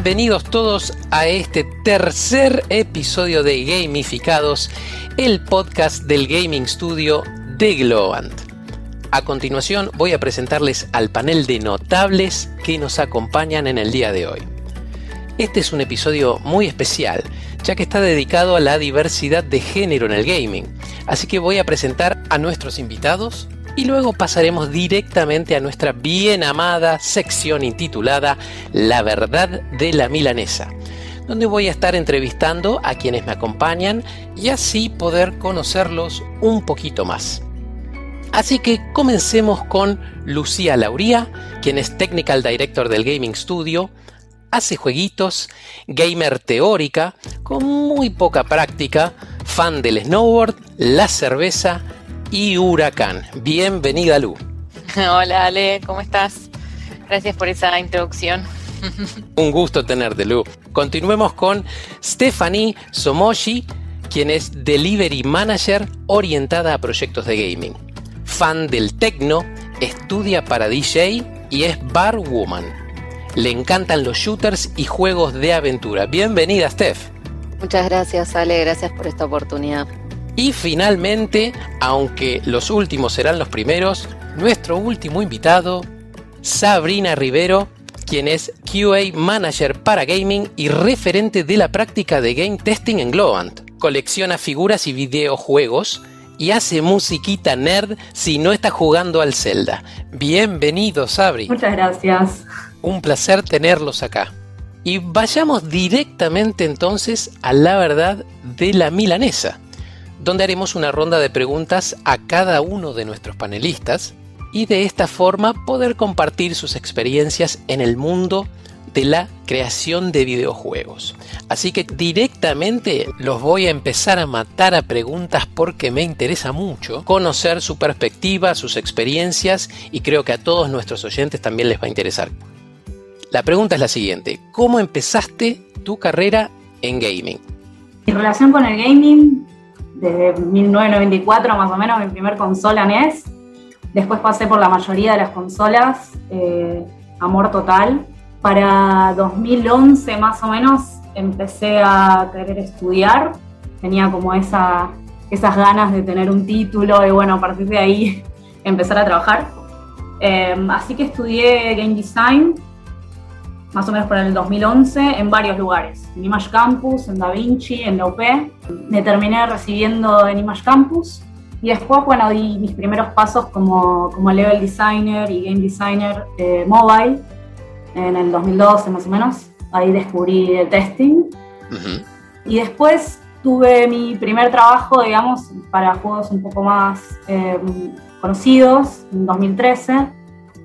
Bienvenidos todos a este tercer episodio de Gamificados, el podcast del gaming studio de Globant. A continuación voy a presentarles al panel de notables que nos acompañan en el día de hoy. Este es un episodio muy especial, ya que está dedicado a la diversidad de género en el gaming, así que voy a presentar a nuestros invitados y luego pasaremos directamente a nuestra bien amada sección intitulada La verdad de la milanesa, donde voy a estar entrevistando a quienes me acompañan y así poder conocerlos un poquito más. Así que comencemos con Lucía Lauría, quien es Technical Director del Gaming Studio, hace jueguitos, gamer teórica, con muy poca práctica, fan del snowboard, la cerveza y Huracán. Bienvenida, Lu. Hola, Ale, ¿cómo estás? Gracias por esa introducción. Un gusto tenerte, Lu. Continuemos con Stephanie Somoshi, quien es Delivery Manager orientada a proyectos de gaming. Fan del techno, estudia para DJ y es bar woman. Le encantan los shooters y juegos de aventura. Bienvenida, Steph. Muchas gracias, Ale. Gracias por esta oportunidad. Y finalmente, aunque los últimos serán los primeros, nuestro último invitado, Sabrina Rivero, quien es QA Manager para Gaming y referente de la práctica de Game Testing en Globant. Colecciona figuras y videojuegos y hace musiquita nerd si no está jugando al Zelda. Bienvenido, Sabri. Muchas gracias. Un placer tenerlos acá. Y vayamos directamente entonces a la verdad de la milanesa donde haremos una ronda de preguntas a cada uno de nuestros panelistas y de esta forma poder compartir sus experiencias en el mundo de la creación de videojuegos. Así que directamente los voy a empezar a matar a preguntas porque me interesa mucho conocer su perspectiva, sus experiencias y creo que a todos nuestros oyentes también les va a interesar. La pregunta es la siguiente, ¿cómo empezaste tu carrera en gaming? Mi relación con el gaming desde 1994 más o menos, mi primer consola NES. Después pasé por la mayoría de las consolas, eh, amor total. Para 2011 más o menos empecé a querer estudiar, tenía como esa, esas ganas de tener un título y bueno, a partir de ahí empezar a trabajar. Eh, así que estudié Game Design más o menos por el 2011, en varios lugares. En Image Campus, en Da Vinci, en la UP. Me terminé recibiendo en Image Campus. Y después, bueno, di mis primeros pasos como, como level designer y game designer eh, mobile en el 2012 más o menos. Ahí descubrí el testing. Y después tuve mi primer trabajo, digamos, para juegos un poco más eh, conocidos, en 2013,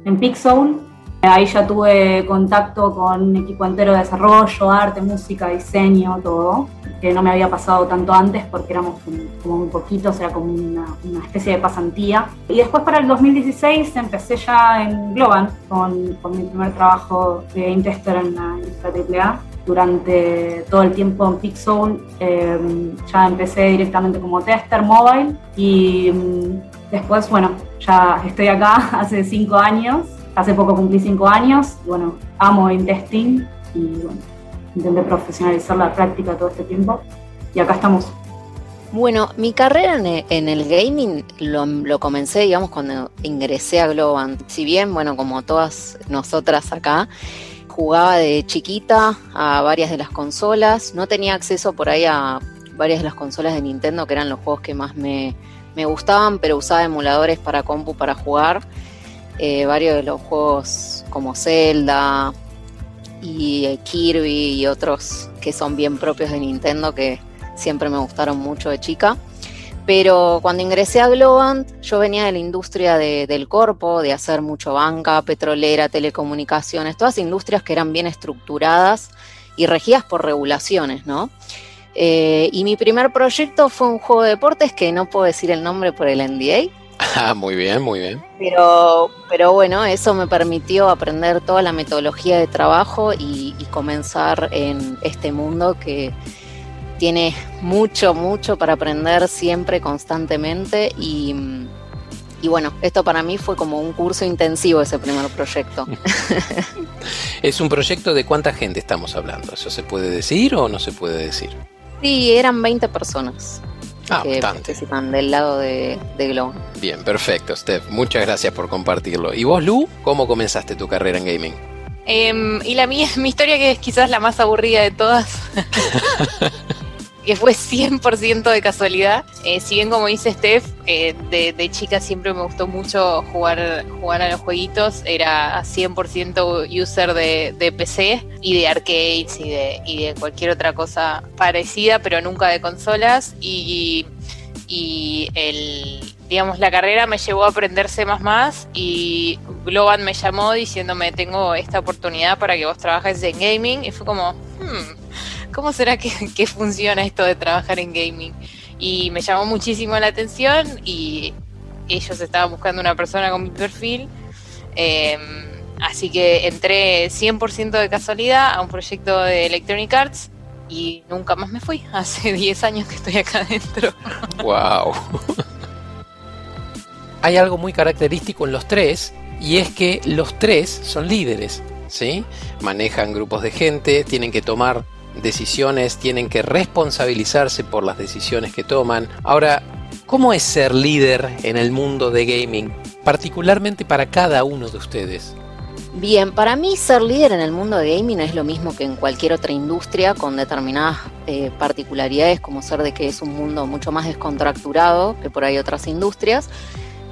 en Pixel, Ahí ya tuve contacto con un equipo entero de desarrollo, arte, música, diseño, todo, que no me había pasado tanto antes porque éramos como muy poquitos, era como una, especie de pasantía. Y después para el 2016 empecé ya en Globan con, mi primer trabajo de game tester en la industria AAA. Durante todo el tiempo en Pixel em, ya empecé directamente como tester mobile y mm, después, bueno, ya estoy acá hace cinco años Hace poco cumplí cinco años, bueno, amo el y bueno, intenté profesionalizar la práctica todo este tiempo y acá estamos. Bueno, mi carrera en el gaming lo, comencé, digamos, cuando ingresé a Globant. Si bien, bueno, como todas nosotras acá, jugaba de chiquita a varias de las consolas, no tenía acceso por ahí a varias de las consolas de Nintendo, que eran los juegos que más me, me gustaban, pero usaba emuladores para compu para jugar. Eh, varios de los juegos como Zelda y eh, Kirby y otros que son bien propios de Nintendo que siempre me gustaron mucho de chica. Pero cuando ingresé a Globant, yo venía de la industria del corpo, de hacer mucho banca, petrolera, telecomunicaciones, todas industrias que eran bien estructuradas y regidas por regulaciones, ¿no? Eh, y mi primer proyecto fue un juego de deportes que no puedo decir el nombre por el NDA, Ah, muy bien, muy bien. Pero, pero bueno, eso me permitió aprender toda la metodología de trabajo y, comenzar en este mundo que tiene mucho, mucho para aprender siempre, constantemente. Y, Y bueno, esto para mí fue como un curso intensivo ese primer proyecto. ¿Es un proyecto de cuánta gente estamos hablando? ¿Eso se puede decir o no se puede decir? Sí, eran 20 personas. Ah, que bastante. participan del lado de, de Globo. Bien, perfecto, Steph. Muchas gracias por compartirlo. ¿Y vos, Lu, cómo comenzaste tu carrera en gaming? Em, y la mía, mi historia que es quizás la más aburrida de todas, que fue 100% de casualidad. Eh, si bien como dice Steph, eh, de, chica siempre me gustó mucho jugar, jugar a los jueguitos, era 100% user de, PC y de arcades y de, cualquier otra cosa parecida, pero nunca de consolas. Y, y el, digamos, la carrera me llevó a aprender C++ y Globan me llamó diciéndome tengo esta oportunidad para que vos trabajes en gaming y fue como, hmm, ¿cómo será que, que funciona esto de trabajar en gaming? Y me llamó muchísimo la atención y ellos estaban buscando una persona con mi perfil. Eh, así que entré 100% de casualidad a un proyecto de Electronic Arts y nunca más me fui. Hace 10 años que estoy acá adentro. ¡Wow! Hay algo muy característico en los tres y es que los tres son líderes, ¿sí? Manejan grupos de gente, tienen que tomar decisiones, tienen que responsabilizarse por las decisiones que toman. Ahora, ¿cómo es ser líder en el mundo de gaming? Particularmente para cada uno de ustedes. Bien, para mí ser líder en el mundo de gaming es lo mismo que en cualquier otra industria con determinadas eh, particularidades como ser de que es un mundo mucho más descontracturado que por ahí otras industrias,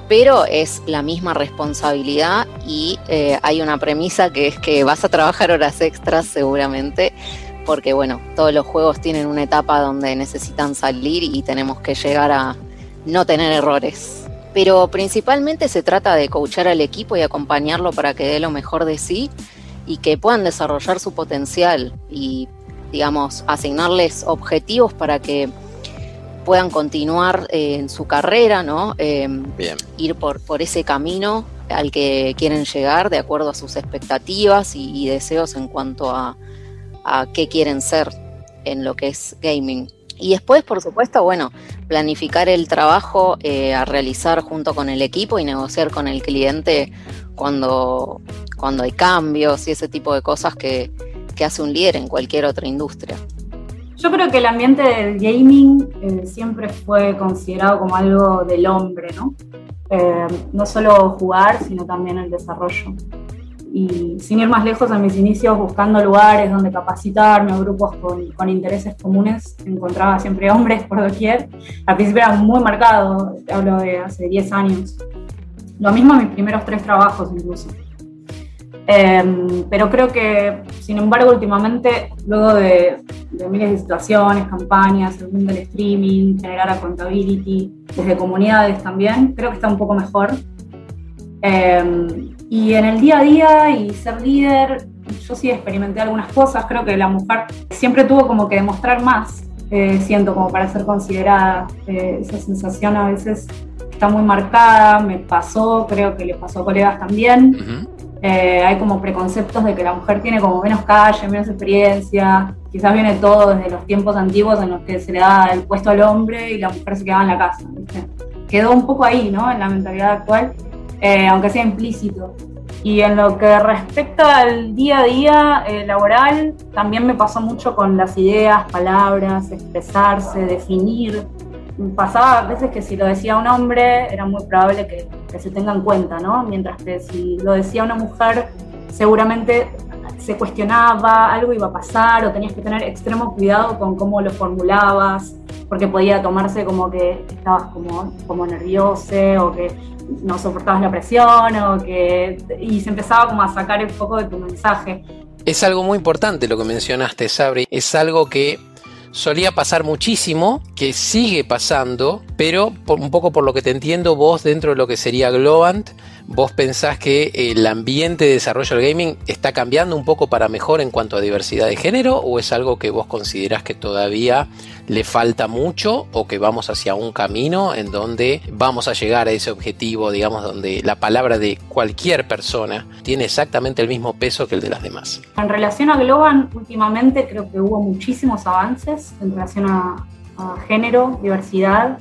pero es la misma responsabilidad y eh, hay una premisa que es que vas a trabajar horas extras seguramente porque bueno, todos los juegos tienen una etapa donde necesitan salir y tenemos que llegar a no tener errores. Pero principalmente se trata de coachar al equipo y acompañarlo para que dé lo mejor de sí y que puedan desarrollar su potencial y, digamos, asignarles objetivos para que puedan continuar eh, en su carrera, ¿no? Eh, Bien. ir por, por ese camino al que quieren llegar de acuerdo a sus expectativas y, y deseos en cuanto a, a qué quieren ser en lo que es gaming. Y después, por supuesto, bueno, planificar el trabajo eh, a realizar junto con el equipo y negociar con el cliente cuando, cuando hay cambios y ese tipo de cosas que, que hace un líder en cualquier otra industria. Yo creo que el ambiente del gaming eh, siempre fue considerado como algo del hombre, ¿no? Eh, no solo jugar, sino también el desarrollo. Y sin ir más lejos, en mis inicios buscando lugares donde capacitarme, grupos con, intereses comunes, encontraba siempre hombres por doquier. Al principio era muy marcado, hablo de hace 10 años. Lo mismo en mis primeros tres trabajos incluso. Eh, pero creo que, sin embargo, últimamente, luego de, de, miles de situaciones, campañas, el mundo del streaming, generar accountability, desde comunidades también, creo que está un poco mejor. Eh, y en el día a día y ser líder, yo sí experimenté algunas cosas, creo que la mujer siempre tuvo como que demostrar más, eh, siento como para ser considerada, eh, esa sensación a veces está muy marcada, me pasó, creo que le pasó a colegas también. Uh -huh. Eh, hay como preconceptos de que la mujer tiene como menos calle, menos experiencia. Quizás viene todo desde los tiempos antiguos en los que se le da el puesto al hombre y la mujer se quedaba en la casa. ¿viste? Quedó un poco ahí, ¿no? En la mentalidad actual, eh, aunque sea implícito. Y en lo que respecta al día a día eh, laboral, también me pasó mucho con las ideas, palabras, expresarse, definir. Pasaba a veces que si lo decía un hombre era muy probable que, que se tenga en cuenta, ¿no? Mientras que si lo decía una mujer, seguramente se cuestionaba, algo iba a pasar o tenías que tener extremo cuidado con cómo lo formulabas, porque podía tomarse como que estabas como, como nervioso o que no soportabas la presión o que y se empezaba como a sacar el foco de tu mensaje. Es algo muy importante lo que mencionaste, Sabri. Es algo que solía pasar muchísimo, que sigue pasando, pero un poco por lo que te entiendo, vos dentro de lo que sería Globant, vos pensás que el ambiente de desarrollo del gaming está cambiando un poco para mejor en cuanto a diversidad de género, o es algo que vos considerás que todavía le falta mucho o que vamos hacia un camino en donde vamos a llegar a ese objetivo, digamos, donde la palabra de cualquier persona tiene exactamente el mismo peso que el de las demás. En relación a Globan, últimamente creo que hubo muchísimos avances en relación a, a género, diversidad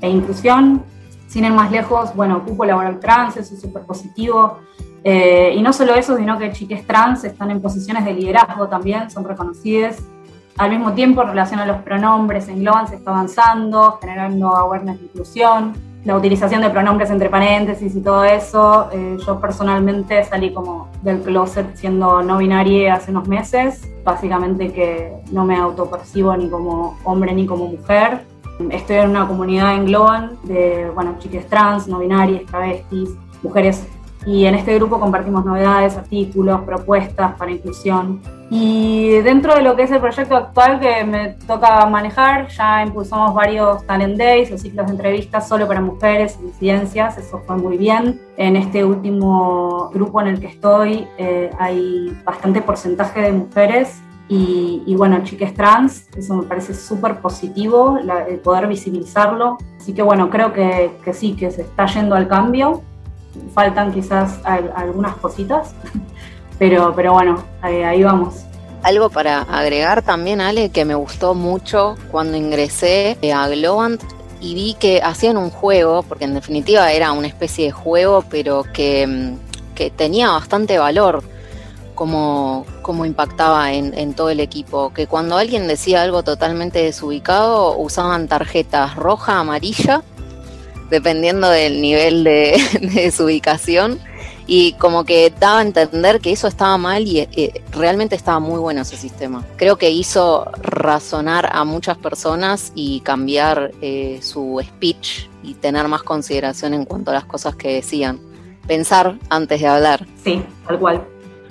e inclusión. sin ir más lejos, bueno, cupo laboral trans, eso es súper positivo. Eh, y no solo eso, sino que chiques trans están en posiciones de liderazgo también, son reconocidas. Al mismo tiempo, en relación a los pronombres, en Globan se está avanzando, generando awareness de inclusión, la utilización de pronombres entre paréntesis y todo eso. Eh, yo personalmente salí como del closet siendo no binaria hace unos meses, básicamente que no me autopercibo ni como hombre ni como mujer. Estoy en una comunidad en Globan de, bueno, chiques trans, no binarias, travestis, mujeres y en este grupo compartimos novedades, artículos, propuestas para inclusión. Y dentro de lo que es el proyecto actual que me toca manejar, ya impulsamos varios Talent Days o ciclos de entrevistas solo para mujeres y disidencias, eso fue muy bien. En este último grupo en el que estoy eh, hay bastante porcentaje de mujeres y, bueno, chiques trans, eso me parece súper positivo, el poder visibilizarlo. Así que bueno, creo que, que sí, que se está yendo al cambio faltan quizás algunas cositas, pero, pero bueno, ahí, vamos. Algo para agregar también, Ale, que me gustó mucho cuando ingresé a Globant y vi que hacían un juego, porque en definitiva era una especie de juego, pero que, que tenía bastante valor como, como impactaba en, en, todo el equipo. Que cuando alguien decía algo totalmente desubicado, usaban tarjetas roja, amarilla dependiendo del nivel de, su ubicación y como que daba a entender que eso estaba mal y eh, realmente estaba muy bueno ese sistema. Creo que hizo razonar a muchas personas y cambiar eh, su speech y tener más consideración en cuanto a las cosas que decían. Pensar antes de hablar. Sí, tal cual.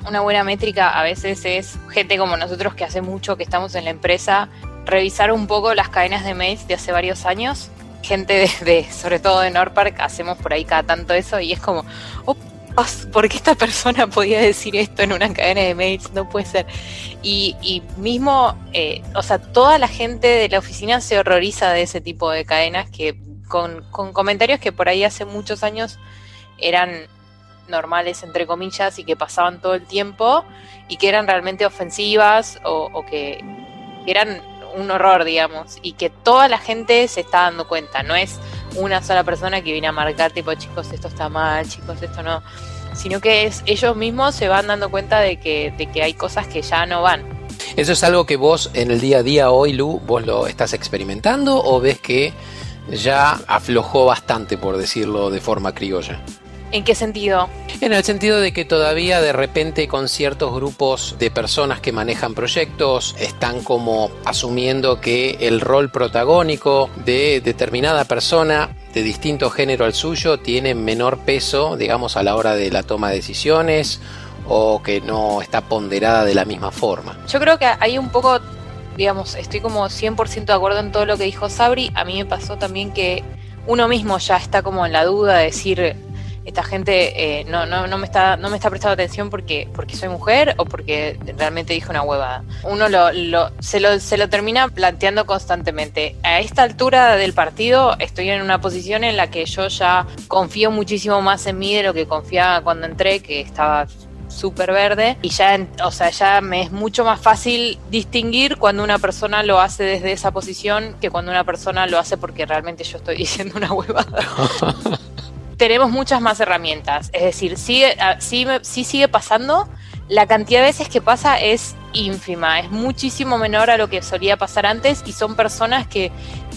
Una buena métrica a veces es gente como nosotros que hace mucho que estamos en la empresa, revisar un poco las cadenas de mails de hace varios años gente de, sobre todo de Norpark, hacemos por ahí cada tanto eso y es como, ¿por qué esta persona podía decir esto en una cadena de mails? No puede ser. Y, mismo, eh, o sea, toda la gente de la oficina se horroriza de ese tipo de cadenas que con, comentarios que por ahí hace muchos años eran normales, entre comillas, y que pasaban todo el tiempo y que eran realmente ofensivas o, o que eran un horror, digamos, y que toda la gente se está dando cuenta, no es una sola persona que viene a marcar tipo, chicos, esto está mal, chicos, esto no, sino que es ellos mismos se van dando cuenta de que, de que hay cosas que ya no van. ¿Eso es algo que vos en el día a día hoy, Lu, vos lo estás experimentando o ves que ya aflojó bastante, por decirlo de forma criolla? ¿En qué sentido? En el sentido de que todavía de repente con ciertos grupos de personas que manejan proyectos están como asumiendo que el rol protagónico de determinada persona de distinto género al suyo tiene menor peso, digamos, a la hora de la toma de decisiones o que no está ponderada de la misma forma. Yo creo que hay un poco, digamos, estoy como 100% de acuerdo en todo lo que dijo Sabri. A mí me pasó también que uno mismo ya está como en la duda de decir, esta gente eh, no, no, no, me está, no me está prestando atención porque, porque soy mujer o porque realmente dijo una huevada. Uno lo, lo, se, lo, se lo termina planteando constantemente. A esta altura del partido estoy en una posición en la que yo ya confío muchísimo más en mí de lo que confiaba cuando entré, que estaba súper verde y ya, o sea, ya me es mucho más fácil distinguir cuando una persona lo hace desde esa posición que cuando una persona lo hace porque realmente yo estoy diciendo una huevada. tenemos muchas más herramientas. Es decir, sigue, ah, sí, sí sigue pasando. La cantidad de veces que pasa es ínfima, es muchísimo menor a lo que solía pasar antes y son personas que,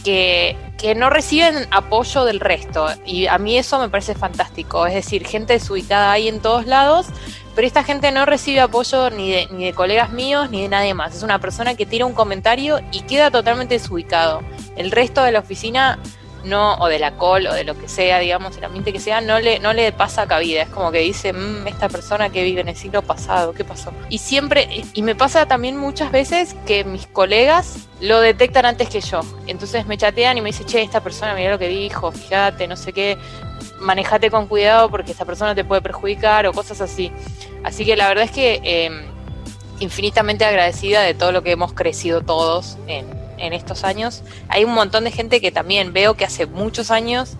que, que, no reciben apoyo del resto. Y a mí eso me parece fantástico. Es decir, gente desubicada ahí en todos lados, pero esta gente no recibe apoyo ni de, ni de colegas míos ni de nadie más. Es una persona que tira un comentario y queda totalmente desubicado. El resto de la oficina no, o de la col, o de lo que sea, digamos, el ambiente que sea, no le, no le pasa cabida. Es como que dice, mmm, esta persona que vive en el siglo pasado, ¿qué pasó? Y siempre, y me pasa también muchas veces que mis colegas lo detectan antes que yo. Entonces me chatean y me dicen, che, esta persona, mira lo que dijo, fíjate, no sé qué, manejate con cuidado porque esta persona te puede perjudicar o cosas así. Así que la verdad es que eh, infinitamente agradecida de todo lo que hemos crecido todos en en estos años. Hay un montón de gente que también veo que hace muchos años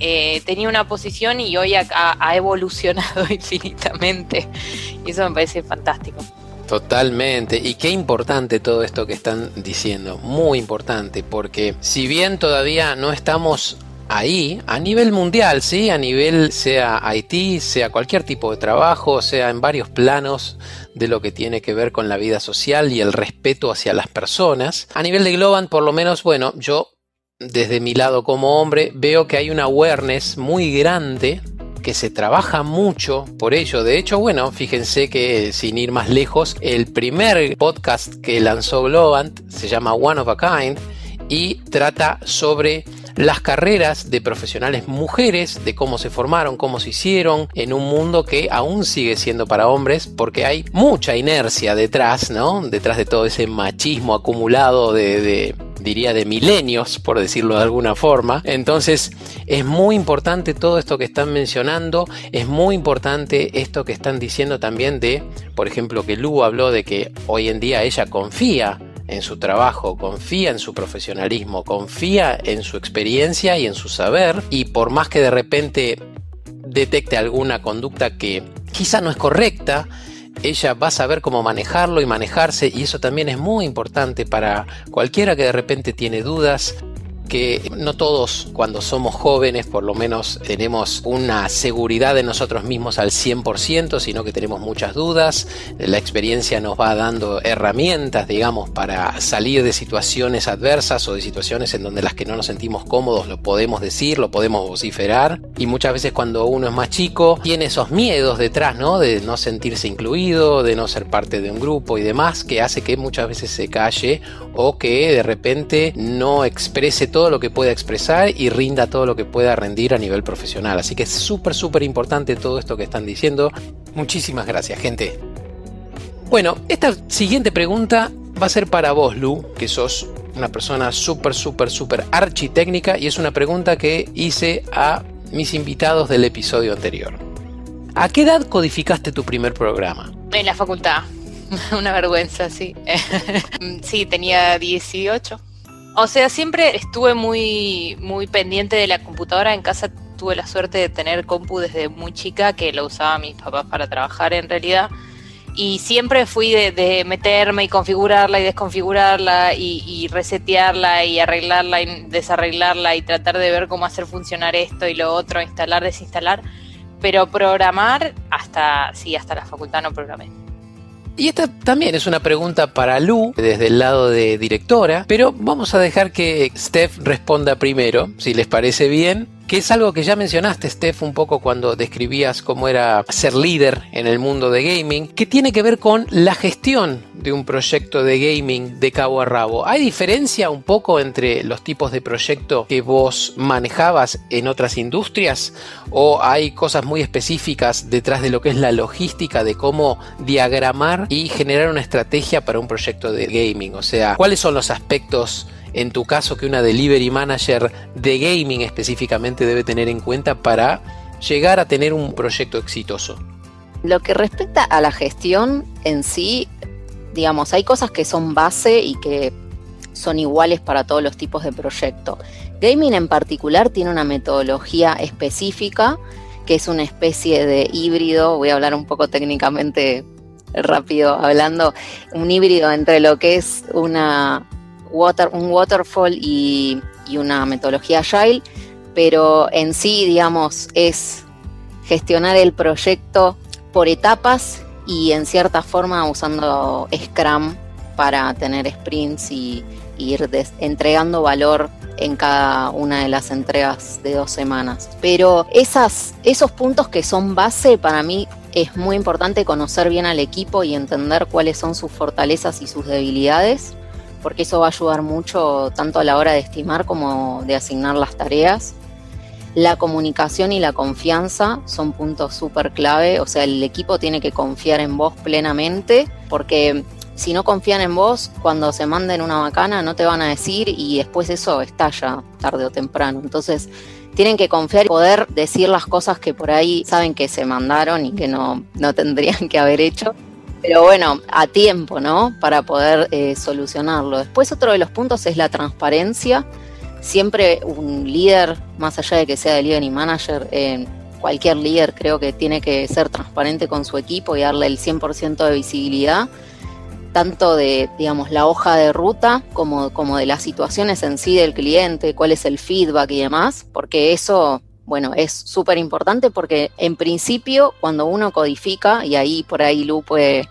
eh, tenía una posición y hoy ha, evolucionado infinitamente. Y eso me parece fantástico. Totalmente. Y qué importante todo esto que están diciendo. Muy importante porque si bien todavía no estamos ahí a nivel mundial, ¿sí? A nivel sea IT, sea cualquier tipo de trabajo, sea en varios planos de lo que tiene que ver con la vida social y el respeto hacia las personas. A nivel de Globant, por lo menos, bueno, yo desde mi lado como hombre veo que hay una awareness muy grande que se trabaja mucho por ello. De hecho, bueno, fíjense que sin ir más lejos, el primer podcast que lanzó Globant se llama One of a Kind y trata sobre las carreras de profesionales mujeres, de cómo se formaron, cómo se hicieron, en un mundo que aún sigue siendo para hombres, porque hay mucha inercia detrás, ¿no? Detrás de todo ese machismo acumulado de, diría de milenios, por decirlo de alguna forma. Entonces, es muy importante todo esto que están mencionando, es muy importante esto que están diciendo también de, por ejemplo, que Lu habló de que hoy en día ella confía en su trabajo, confía en su profesionalismo, confía en su experiencia y en su saber y por más que de repente detecte alguna conducta que quizá no es correcta, ella va a saber cómo manejarlo y manejarse y eso también es muy importante para cualquiera que de repente tiene dudas que no todos cuando somos jóvenes por lo menos tenemos una seguridad de nosotros mismos al 100%, sino que tenemos muchas dudas. La experiencia nos va dando herramientas, digamos, para salir de situaciones adversas o de situaciones en donde las que no nos sentimos cómodos lo podemos decir, lo podemos vociferar. Y muchas veces cuando uno es más chico tiene esos miedos detrás, ¿no? De no sentirse incluido, de no ser parte de un grupo y demás, que hace que muchas veces se calle o que de repente no exprese todo lo que pueda expresar y rinda todo lo que pueda rendir a nivel profesional. Así que es súper, súper importante todo esto que están diciendo. Muchísimas gracias, gente. Bueno, esta siguiente pregunta va a ser para vos, Lu, que sos una persona súper, súper, súper architécnica y es una pregunta que hice a mis invitados del episodio anterior. ¿A qué edad codificaste tu primer programa? En la facultad. Una vergüenza, sí. sí, tenía 18. O sea, siempre estuve muy, muy pendiente de la computadora. En casa tuve la suerte de tener compu desde muy chica, que lo usaba mis papás para trabajar en realidad. Y siempre fui de, meterme y configurarla y desconfigurarla y, y, resetearla y arreglarla y desarreglarla y tratar de ver cómo hacer funcionar esto y lo otro, instalar, desinstalar. Pero programar hasta, sí, hasta la facultad no programé. Y esta también es una pregunta para Lu desde el lado de directora, pero vamos a dejar que Steph responda primero, si les parece bien es algo que ya mencionaste, Steph, un poco cuando describías cómo era ser líder en el mundo de gaming, que tiene que ver con la gestión de un proyecto de gaming de cabo a rabo. ¿Hay diferencia un poco entre los tipos de proyecto que vos manejabas en otras industrias? ¿O hay cosas muy específicas detrás de lo que es la logística de cómo diagramar y generar una estrategia para un proyecto de gaming? O sea, ¿cuáles son los aspectos en tu caso que una delivery manager de gaming específicamente debe tener en cuenta para llegar a tener un proyecto exitoso? Lo que respecta a la gestión en sí, digamos, hay cosas que son base y que son iguales para todos los tipos de proyecto. Gaming en particular tiene una metodología específica que es una especie de híbrido, voy a hablar un poco técnicamente rápido hablando, un híbrido entre lo que es una un waterfall y, una metodología agile, pero en sí, digamos, es gestionar el proyecto por etapas y en cierta forma usando Scrum para tener sprints y, ir entregando valor en cada una de las entregas de dos semanas. Pero esos puntos que son base para mí es muy importante conocer bien al equipo y entender cuáles son sus fortalezas y sus debilidades porque eso va a ayudar mucho tanto a la hora de estimar como de asignar las tareas. La comunicación y la confianza son puntos súper clave, o sea, el equipo tiene que confiar en vos plenamente, porque si no confían en vos, cuando se manden una bacana no te van a decir y después eso estalla tarde o temprano. Entonces, tienen que confiar y poder decir las cosas que por ahí saben que se mandaron y que no, no tendrían que haber hecho pero bueno, a tiempo, ¿no? Para poder eh, solucionarlo. Después otro de los puntos es la transparencia. Siempre un líder, más allá de que sea de líder y manager, eh, cualquier líder creo que tiene que ser transparente con su equipo y darle el 100% de visibilidad. tanto de, digamos, la hoja de ruta como, como de las situaciones en sí del cliente, cuál es el feedback y demás, porque eso bueno, es súper importante porque en principio cuando uno codifica, y ahí por ahí Lu puede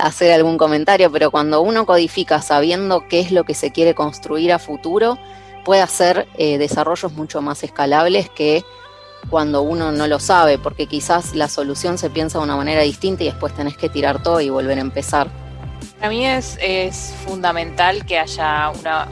hacer algún comentario, pero cuando uno codifica sabiendo qué es lo que se quiere construir a futuro, puede hacer eh, desarrollos mucho más escalables que cuando uno no lo sabe, porque quizás la solución se piensa de una manera distinta y después tenés que tirar todo y volver a empezar. Para mí es, es fundamental que haya una,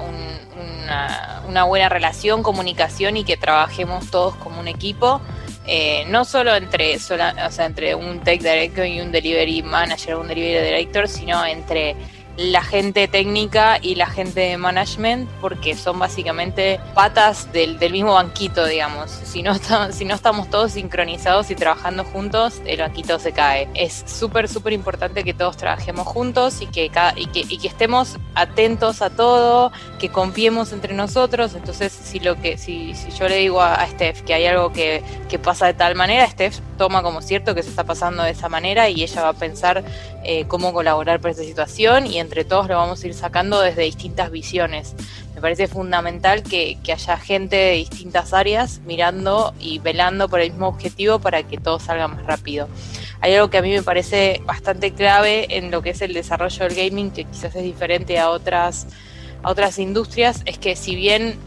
una, buena relación, comunicación y que trabajemos todos como un equipo. Eh, no solo entre, o sea, entre un tech director y un delivery manager un delivery director, sino entre la gente técnica y la gente de management porque son básicamente patas del, mismo banquito, digamos. Si no, si no estamos todos sincronizados y trabajando juntos, el banquito se cae. Es súper, súper importante que todos trabajemos juntos y que, y que, y que estemos atentos a todo, que confiemos entre nosotros. Entonces, si, lo que, si, si yo le digo a, Steph que hay algo que, que pasa de tal manera, Steph toma como cierto que se está pasando de esa manera y ella va a pensar eh, cómo colaborar para esta situación y entre todos lo vamos a ir sacando desde distintas visiones. Me parece fundamental que, haya gente de distintas áreas mirando y velando por el mismo objetivo para que todo salga más rápido. Hay algo que a mí me parece bastante clave en lo que es el desarrollo del gaming, que quizás es diferente a otras, a otras industrias, es que si bien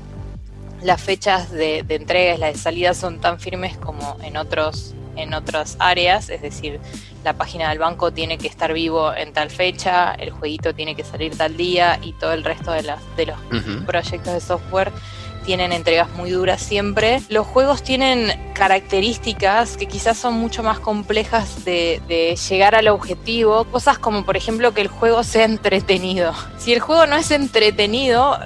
las fechas de, de entrega y las de salida son tan firmes como en otros en otras áreas, es decir, la página del banco tiene que estar vivo en tal fecha, el jueguito tiene que salir tal día y todo el resto de, las, de los proyectos de software tienen entregas muy duras siempre. Los juegos tienen características que quizás son mucho más complejas de, de, llegar al objetivo. Cosas como, por ejemplo, que el juego sea entretenido. Si el juego no es entretenido,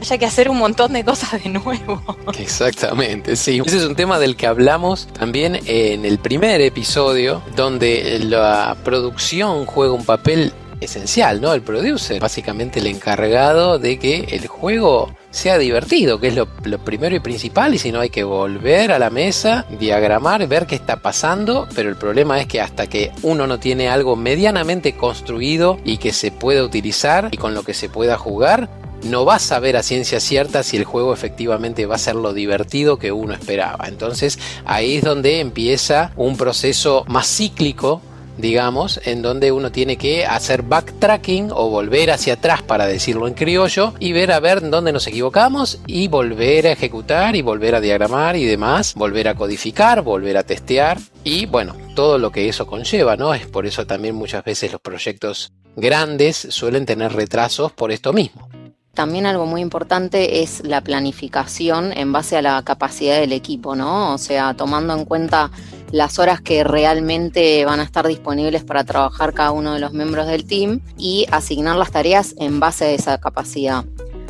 haya que hacer un montón de cosas de nuevo. Exactamente, sí. Ese es un tema del que hablamos también en el primer episodio, donde la producción juega un papel esencial, ¿no? El producer, básicamente el encargado de que el juego sea divertido, que es lo, primero y principal, y si no hay que volver a la mesa, diagramar, ver qué está pasando, pero el problema es que hasta que uno no tiene algo medianamente construido y que se pueda utilizar y con lo que se pueda jugar, no vas a saber a ciencia cierta si el juego efectivamente va a ser lo divertido que uno esperaba. Entonces ahí es donde empieza un proceso más cíclico digamos, en donde uno tiene que hacer backtracking o volver hacia atrás para decirlo en criollo y ver a ver dónde nos equivocamos y volver a ejecutar y volver a diagramar y demás, volver a codificar, volver a testear y bueno, todo lo que eso conlleva, ¿no? Es por eso también muchas veces los proyectos grandes suelen tener retrasos por esto mismo. También algo muy importante es la planificación en base a la capacidad del equipo, ¿no? O sea, tomando en cuenta las horas que realmente van a estar disponibles para trabajar cada uno de los miembros del team y asignar las tareas en base a esa capacidad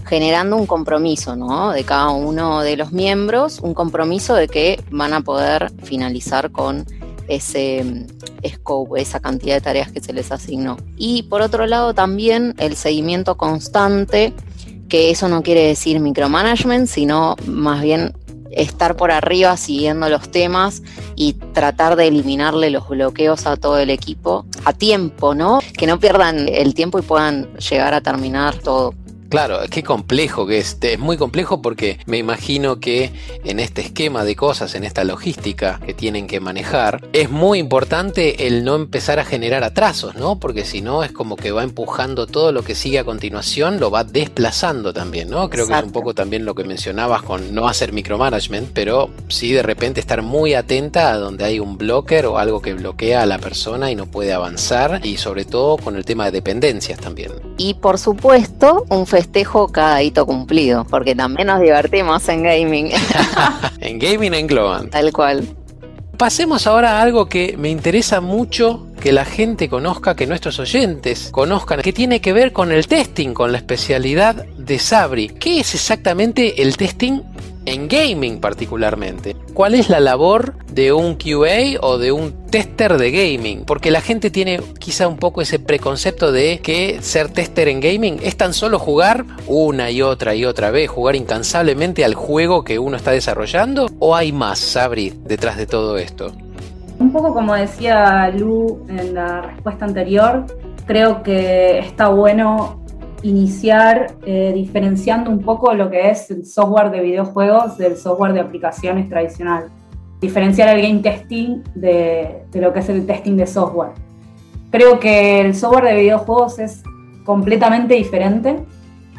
generando un compromiso ¿no? de cada uno de los miembros, un compromiso de que van a poder finalizar con ese mm, scope, esa cantidad de tareas que se les asignó. Y por otro lado también el seguimiento constante que eso no quiere decir micromanagement, sino más bien estar por arriba siguiendo los temas y tratar de eliminarle los bloqueos a todo el equipo a tiempo, ¿no? Que no pierdan el tiempo y puedan llegar a terminar todo. Claro, qué complejo que es. Es muy complejo porque me imagino que en este esquema de cosas, en esta logística que tienen que manejar, es muy importante el no empezar a generar atrasos, ¿no? Porque si no es como que va empujando todo lo que sigue a continuación, lo va desplazando también, ¿no? Creo que es un poco también lo que mencionabas con no hacer micromanagement, pero sí de repente estar muy atenta a donde hay un blocker o algo que bloquea a la persona y no puede avanzar y sobre todo con el tema de dependencias también. Y por supuesto, un festejo cada hito cumplido, porque también nos divertimos en gaming. en gaming en Globant. Tal cual. Pasemos ahora a algo que me interesa mucho que la gente conozca, que nuestros oyentes conozcan, que tiene que ver con el testing, con la especialidad de Sabri. ¿Qué es exactamente el testing en gaming particularmente. ¿Cuál es la labor de un QA o de un tester de gaming? Porque la gente tiene quizá un poco ese preconcepto de que ser tester en gaming es tan solo jugar una y otra y otra vez, jugar incansablemente al juego que uno está desarrollando o hay más, Sabri, detrás de todo esto. Un poco como decía Lu en la respuesta anterior, creo que está bueno iniciar eh, diferenciando un poco lo que es el software de videojuegos del software de aplicaciones tradicional. Diferenciar el game testing de, de lo que es el testing de software. Creo que el software de videojuegos es completamente diferente.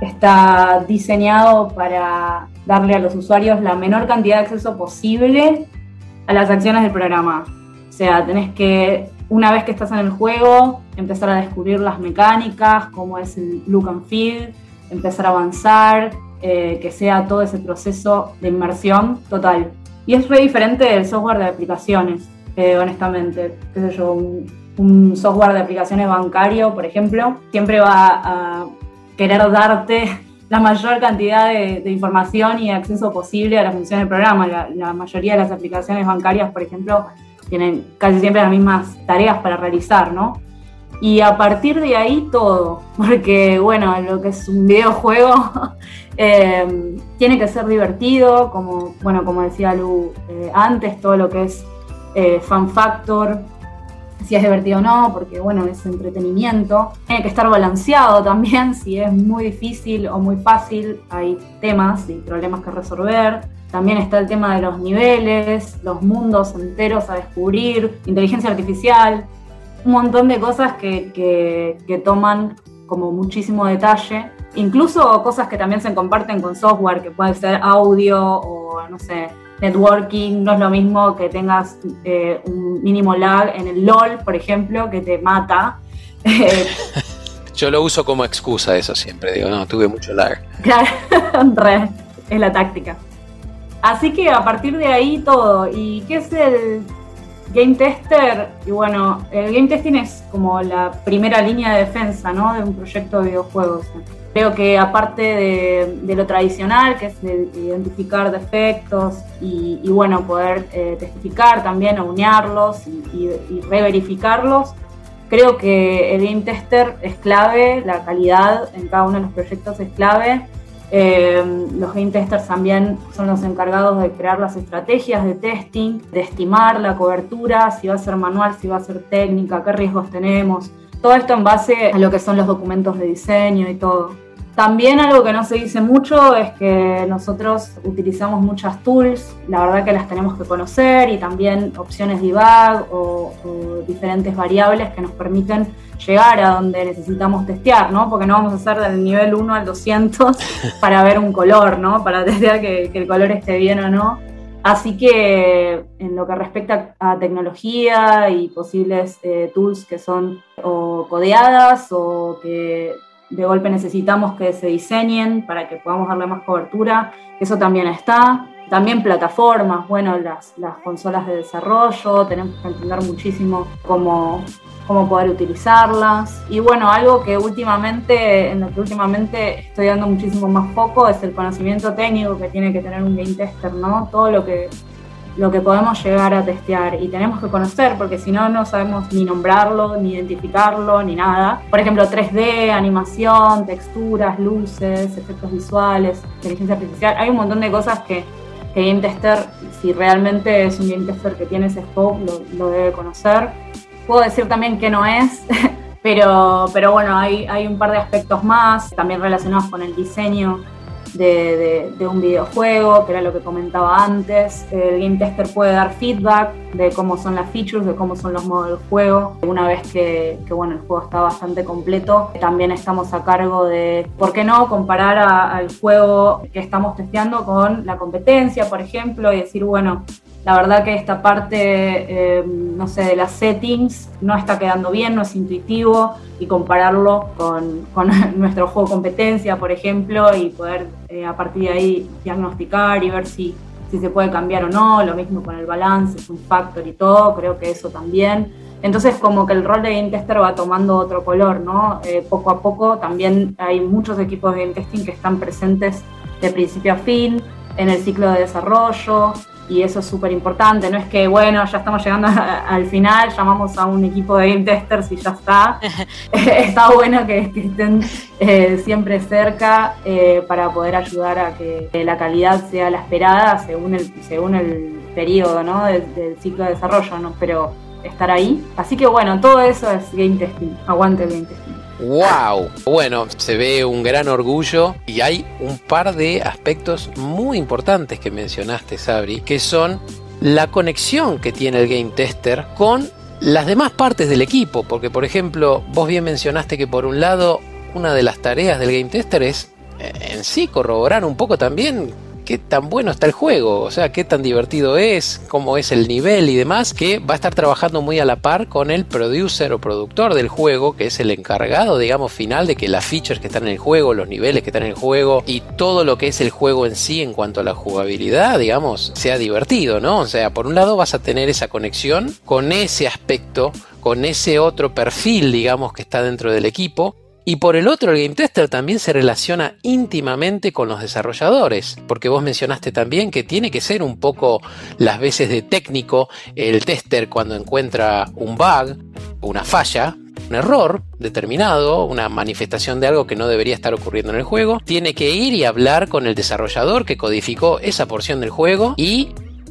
Está diseñado para darle a los usuarios la menor cantidad de acceso posible a las acciones del programa. O sea, tenés que una vez que estás en el juego, empezar a descubrir las mecánicas, cómo es el look and feel, empezar a avanzar, eh, que sea todo ese proceso de inmersión total. Y es re diferente del software de aplicaciones, eh, honestamente. ¿Qué sé yo? Un, software de aplicaciones bancario, por ejemplo, siempre va a querer darte la mayor cantidad de, información y acceso posible a la función del programa. la mayoría de las aplicaciones bancarias, por ejemplo, tienen casi siempre las mismas tareas para realizar, ¿no? Y a partir de ahí todo, porque bueno, lo que es un videojuego eh, tiene que ser divertido, como, bueno, como decía Lu eh, antes, todo lo que es eh, fan factor, si es divertido o no, porque bueno, es entretenimiento. Tiene que estar balanceado también, si es muy difícil o muy fácil, hay temas y problemas que resolver. También está el tema de los niveles, los mundos enteros a descubrir, inteligencia artificial, un montón de cosas que, toman como muchísimo detalle. Incluso cosas que también se comparten con software, que puede ser audio o, no sé, networking. No es lo mismo que tengas eh, un mínimo lag en el LOL, por ejemplo, que te mata. Yo lo uso como excusa eso siempre, digo, no, tuve mucho lag. Claro, es la táctica. Así que a partir de ahí todo. ¿Y qué es el game tester? Y bueno, el game testing es como la primera línea de defensa ¿no? de un proyecto de videojuegos. Creo que aparte de, lo tradicional, que es identificar defectos y, bueno, poder eh, testificar también, unearlos y, y, reverificarlos, creo que el game tester es clave, la calidad en cada uno de los proyectos es clave eh, los game testers también son los encargados de crear las estrategias de testing, de estimar la cobertura, si va a ser manual, si va a ser técnica, qué riesgos tenemos. Todo esto en base a lo que son los documentos de diseño y todo. También algo que no se dice mucho es que nosotros utilizamos muchas tools, la verdad que las tenemos que conocer y también opciones debug o, o diferentes variables que nos permiten llegar a donde necesitamos testear, ¿no? Porque no vamos a hacer del nivel 1 al 200 para ver un color, ¿no? Para testear que, el color esté bien o no. Así que en lo que respecta a tecnología y posibles eh, tools que son o codeadas o que de golpe necesitamos que se diseñen para que podamos darle más cobertura. Eso también está. También plataformas, bueno, las, las consolas de desarrollo, tenemos que entender muchísimo cómo, cómo poder utilizarlas. Y bueno, algo que últimamente, en lo que últimamente estoy dando muchísimo más foco es el conocimiento técnico que tiene que tener un game tester, ¿no? Todo lo que lo que podemos llegar a testear y tenemos que conocer porque si no no sabemos ni nombrarlo, ni identificarlo, ni nada. Por ejemplo, 3D, animación, texturas, luces, efectos visuales, inteligencia artificial, hay un montón de cosas que, que Game Tester, si realmente es un Game Tester que tiene ese scope, lo, lo debe conocer. Puedo decir también que no es, pero, pero bueno, hay, hay un par de aspectos más, también relacionados con el diseño de, un videojuego, que era lo que comentaba antes. El game tester puede dar feedback de cómo son las features, de cómo son los modos del juego. Una vez que, bueno, el juego está bastante completo, también estamos a cargo de, ¿por qué no?, comparar al juego que estamos testeando con la competencia, por ejemplo, y decir, bueno, la verdad que esta parte, eh, no sé, de las settings no está quedando bien, no es intuitivo y compararlo con, nuestro juego competencia, por ejemplo, y poder eh, a partir de ahí diagnosticar y ver si, si se puede cambiar o no, lo mismo con el balance, es un factor y todo, creo que eso también. Entonces como que el rol de game tester va tomando otro color, ¿no? Eh, poco a poco también hay muchos equipos de game testing que están presentes de principio a fin en el ciclo de desarrollo, y eso es súper importante. No es que, bueno, ya estamos llegando al final, llamamos a un equipo de game testers y ya está. está bueno que, estén eh, siempre cerca eh, para poder ayudar a que la calidad sea la esperada según el, según el periodo ¿no? del, ciclo de desarrollo, ¿no? Pero estar ahí. Así que bueno, todo eso es game testing. Aguante el game testing. ¡Wow! Bueno, se ve un gran orgullo y hay un par de aspectos muy importantes que mencionaste, Sabri, que son la conexión que tiene el game tester con las demás partes del equipo, porque por ejemplo, vos bien mencionaste que por un lado, una de las tareas del game tester es eh, en sí corroborar un poco también qué tan bueno está el juego, o sea, qué tan divertido es, cómo es el nivel y demás, que va a estar trabajando muy a la par con el producer o productor del juego, que es el encargado, digamos, final de que las features que están en el juego, los niveles que están en el juego y todo lo que es el juego en sí en cuanto a la jugabilidad, digamos, sea divertido, ¿no? O sea, por un lado vas a tener esa conexión con ese aspecto, con ese otro perfil, digamos, que está dentro del equipo, y por el otro, el game tester también se relaciona íntimamente con los desarrolladores, porque vos mencionaste también que tiene que ser un poco las veces de técnico el tester cuando encuentra un bug, una falla, un error determinado, una manifestación de algo que no debería estar ocurriendo en el juego, tiene que ir y hablar con el desarrollador que codificó esa porción del juego y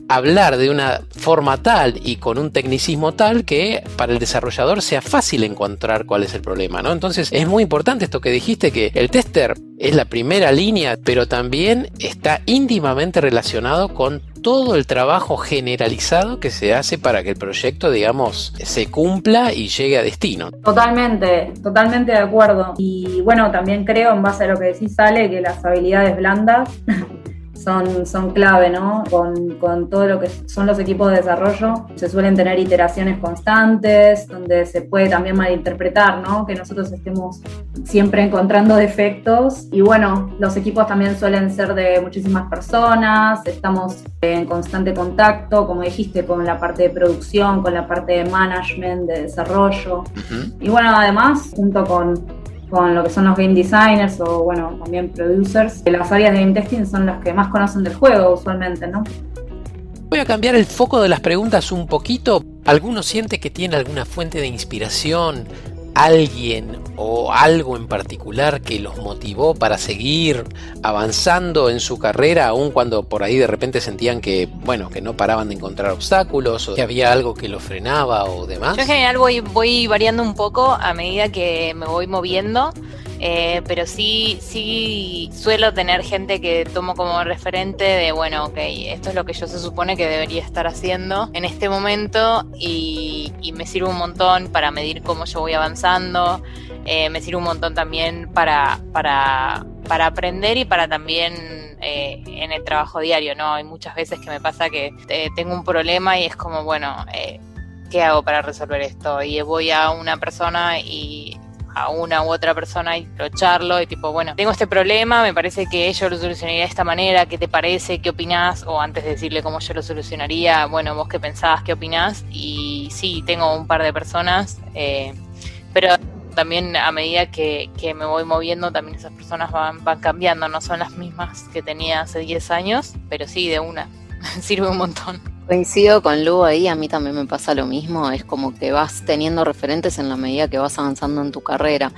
hablar de una forma tal y con un tecnicismo tal que para el desarrollador sea fácil encontrar cuál es el problema, ¿no? Entonces es muy importante esto que dijiste que el tester es la primera línea, pero también está íntimamente relacionado con todo el trabajo generalizado que se hace para que el proyecto, digamos, se cumpla y llegue a destino. Totalmente, totalmente de acuerdo. Y bueno, también creo, en base a lo que decís, sale que las habilidades blandas son, son clave, ¿no? Con, con, todo lo que son los equipos de desarrollo, se suelen tener iteraciones constantes, donde se puede también malinterpretar, ¿no? Que nosotros estemos siempre encontrando defectos. Y bueno, los equipos también suelen ser de muchísimas personas, estamos en constante contacto, como dijiste, con la parte de producción, con la parte de management, de desarrollo. Y bueno, además, junto con con lo que son los game designers o, bueno, también producers. Las áreas de game testing son las que más conocen del juego usualmente, ¿no? Voy a cambiar el foco de las preguntas un poquito. ¿Alguno siente que tiene alguna fuente de inspiración, alguien o algo en particular que los motivó para seguir avanzando en su carrera, aun cuando por ahí de repente sentían que, bueno, que no paraban de encontrar obstáculos o que había algo que los frenaba o demás? Yo en general voy, voy variando un poco a medida que me voy moviendo. Eh, pero sí, sí suelo tener gente que tomo como referente de, bueno, ok, esto es lo que yo se supone que debería estar haciendo en este momento y, me sirve un montón para medir cómo yo voy avanzando, eh, me sirve un montón también para, para, para aprender y para también eh, en el trabajo diario, ¿no? Hay muchas veces que me pasa que tengo un problema y es como, bueno, ¿qué hago para resolver esto? Y voy a una persona y a una u otra persona y lo charlo y tipo, bueno, tengo este problema, me parece que yo lo solucionaría de esta manera, ¿qué te parece? ¿Qué opinás? O antes de decirle cómo yo lo solucionaría, bueno, vos qué pensabas, qué opinás? Y sí, tengo un par de personas, eh, pero también a medida que, que, me voy moviendo, también esas personas van, van cambiando, no son las mismas que tenía hace 10 años, pero sí, de una, sirve un montón. Coincido con Lu ahí, a mí también me pasa lo mismo, es como que vas teniendo referentes en la medida que vas avanzando en tu carrera.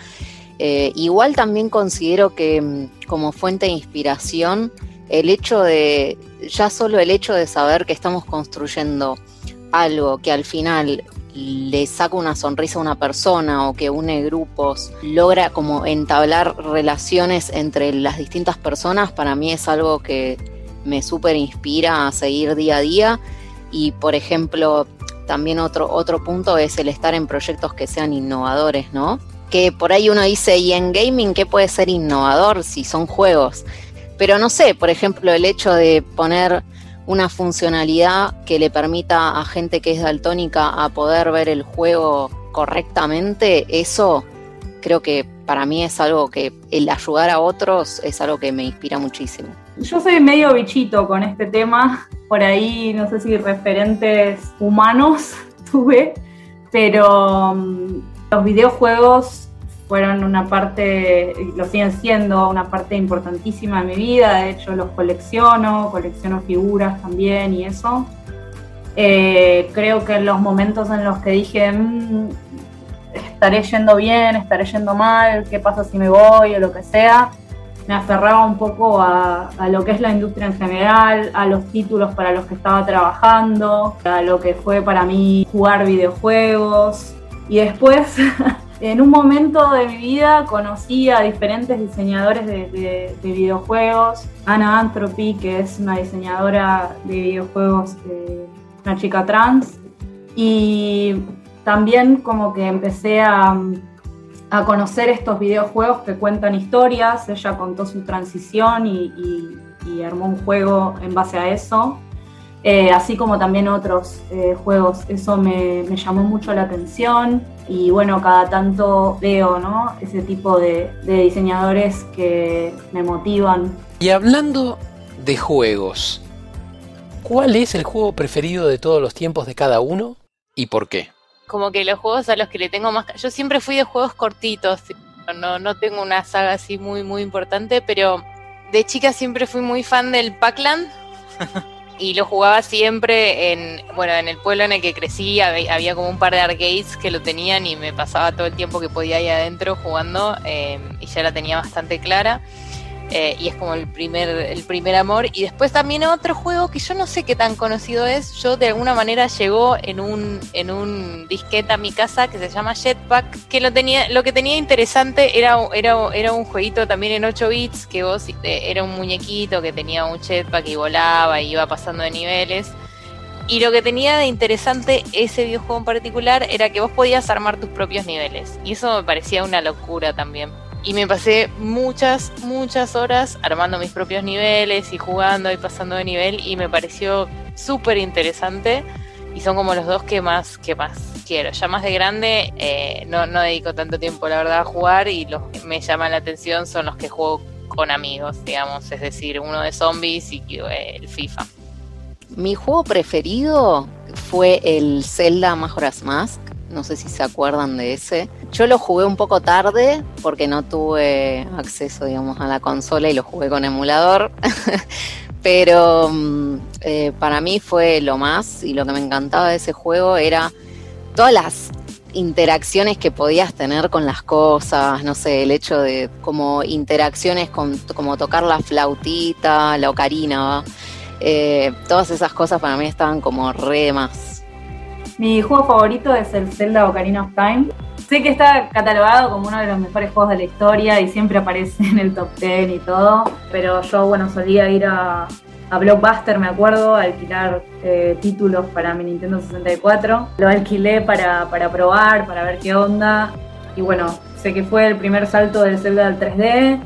Eh, igual también considero que mm, como fuente de inspiración, el hecho de, ya solo el hecho de saber que estamos construyendo algo que al final le saca una sonrisa a una persona o que une grupos, logra como entablar relaciones entre las distintas personas, para mí es algo que me súper inspira a seguir día a día y por ejemplo, también otro, otro punto es el estar en proyectos que sean innovadores, ¿no? Que por ahí uno dice, ¿y en gaming qué puede ser innovador si son juegos? Pero no sé, por ejemplo, el hecho de poner una funcionalidad que le permita a gente que es daltónica a poder ver el juego correctamente, eso creo que para mí es algo que el ayudar a otros es algo que me inspira muchísimo. Yo soy medio bichito con este tema, por ahí no sé si referentes humanos tuve, pero mm, los videojuegos fueron una parte, lo siguen siendo una parte importantísima de mi vida, de hecho los colecciono, colecciono figuras también y eso. Eh, creo que en los momentos en los que dije, mm, estaré yendo bien, estaré yendo mal, qué pasa si me voy o lo que sea, me aferraba un poco a, lo que es la industria en general, a los títulos para los que estaba trabajando, a lo que fue para mí jugar videojuegos. Y después, en un momento de mi vida, conocí a diferentes diseñadores de, videojuegos. Ana Anthropy, que es una diseñadora de videojuegos, eh, una chica trans. Y también como que empecé a a conocer estos videojuegos que cuentan historias. Ella contó su transición y, armó un juego en base a eso. Eh, así como también otros eh, juegos. Eso me, llamó mucho la atención y bueno, cada tanto veo ¿no? ese tipo de, de diseñadores que me motivan. Y hablando de juegos, ¿cuál es el juego preferido de todos los tiempos de cada uno y por qué? Como que los juegos a los que le tengo más... Yo siempre fui de juegos cortitos, no, no tengo una saga así muy, muy importante, pero de chica siempre fui muy fan del Pac-Land. y lo jugaba siempre en, bueno, en el pueblo en el que crecí, había, como un par de arcades que lo tenían y me pasaba todo el tiempo que podía ahí adentro jugando eh, y ya la tenía bastante clara. Eh, y es como el primer, el primer amor. Y después también otro juego que yo no sé qué tan conocido es, yo de alguna manera llegó en un, en un disquete a mi casa que se llama Jetpack, que lo tenía, lo que tenía interesante era, era, era un jueguito también en 8 bits, que vos eh, era un muñequito que tenía un jetpack y volaba y iba pasando de niveles. Y lo que tenía de interesante ese videojuego en particular era que vos podías armar tus propios niveles. Y eso me parecía una locura también y me pasé muchas, muchas horas armando mis propios niveles y jugando y pasando de nivel y me pareció súper interesante y son como los dos que más, que más quiero. Ya más de grande eh, no, no dedico tanto tiempo la verdad a jugar y los que me llaman la atención son los que juego con amigos, digamos, es decir, uno de zombies y el FIFA. Mi juego preferido fue el Zelda Majora's Mask no sé si se acuerdan de ese. Yo lo jugué un poco tarde porque no tuve acceso, digamos, a la consola y lo jugué con emulador. Pero mm, eh, para mí fue lo más y lo que me encantaba de ese juego era todas las interacciones que podías tener con las cosas, no sé, el hecho de como interacciones con como tocar la flautita, la ocarina, eh, todas esas cosas para mí estaban como re más mi juego favorito es el Zelda Ocarina of Time. Sé que está catalogado como uno de los mejores juegos de la historia y siempre aparece en el top 10 y todo, pero yo, bueno, solía ir a, Blockbuster, me acuerdo, a alquilar eh, títulos para mi Nintendo 64. Lo alquilé para, probar, para ver qué onda. Y bueno, sé que fue el primer salto del Zelda al 3D.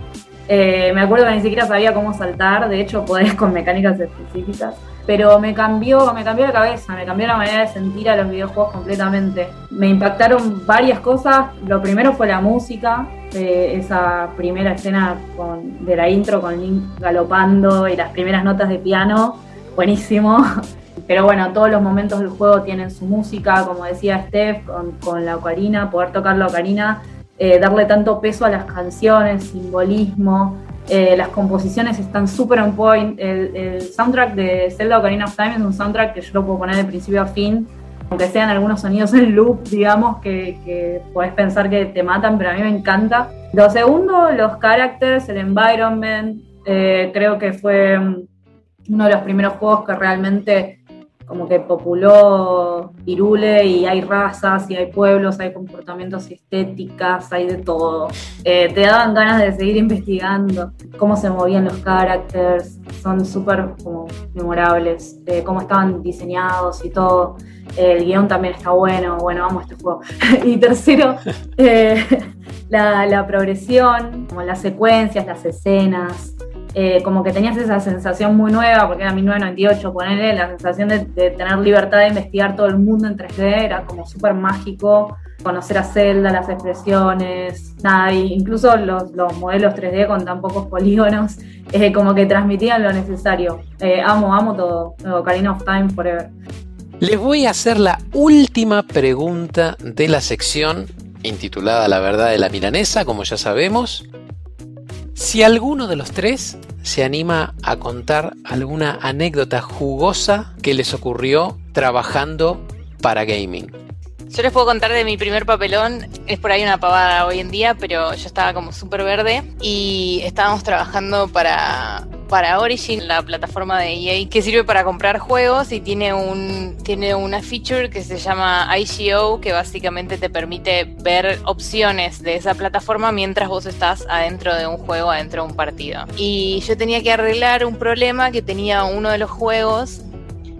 Eh, me acuerdo que ni siquiera sabía cómo saltar, de hecho podés con mecánicas específicas pero me cambió, me cambió la cabeza, me cambió la manera de sentir a los videojuegos completamente. Me impactaron varias cosas. Lo primero fue la música, esa primera escena con, de la intro con Link galopando y las primeras notas de piano, buenísimo. Pero bueno, todos los momentos del juego tienen su música, como decía Steph, con, la ocarina, poder tocar la ocarina, eh, darle tanto peso a las canciones, simbolismo. Eh, las composiciones están súper on point. El, soundtrack de Zelda Ocarina of Time es un soundtrack que yo lo puedo poner de principio a fin, aunque sean algunos sonidos en loop, digamos, que, que podés pensar que te matan, pero a mí me encanta. Lo segundo, los characters, el environment, eh, creo que fue uno de los primeros juegos que realmente como que populó Irule y hay razas y hay pueblos, hay comportamientos estéticas, hay de todo. Eh, te daban ganas de seguir investigando cómo se movían los characters, son súper como memorables, eh, cómo estaban diseñados y todo. el guion también está bueno, bueno, vamos a este juego. y tercero, eh, la, la progresión, como las secuencias, las escenas, eh, como que tenías esa sensación muy nueva, porque era 1998, ponerle la sensación de, tener libertad de investigar todo el mundo en 3D, era como súper mágico, conocer a Zelda, las expresiones, nada, incluso los, modelos 3D con tan pocos polígonos, eh, como que transmitían lo necesario. Eh, amo, amo todo, Ocarina of Time Forever. Les voy a hacer la última pregunta de la sección, intitulada La verdad de la milanesa, como ya sabemos. Si alguno de los tres se anima a contar alguna anécdota jugosa que les ocurrió trabajando para gaming. Yo les puedo contar de mi primer papelón, es por ahí una pavada hoy en día, pero yo estaba como súper verde y estábamos trabajando para, para Origin, la plataforma de EA, que sirve para comprar juegos y tiene, un, tiene una feature que se llama IGO, que básicamente te permite ver opciones de esa plataforma mientras vos estás adentro de un juego, adentro de un partido. Y yo tenía que arreglar un problema que tenía uno de los juegos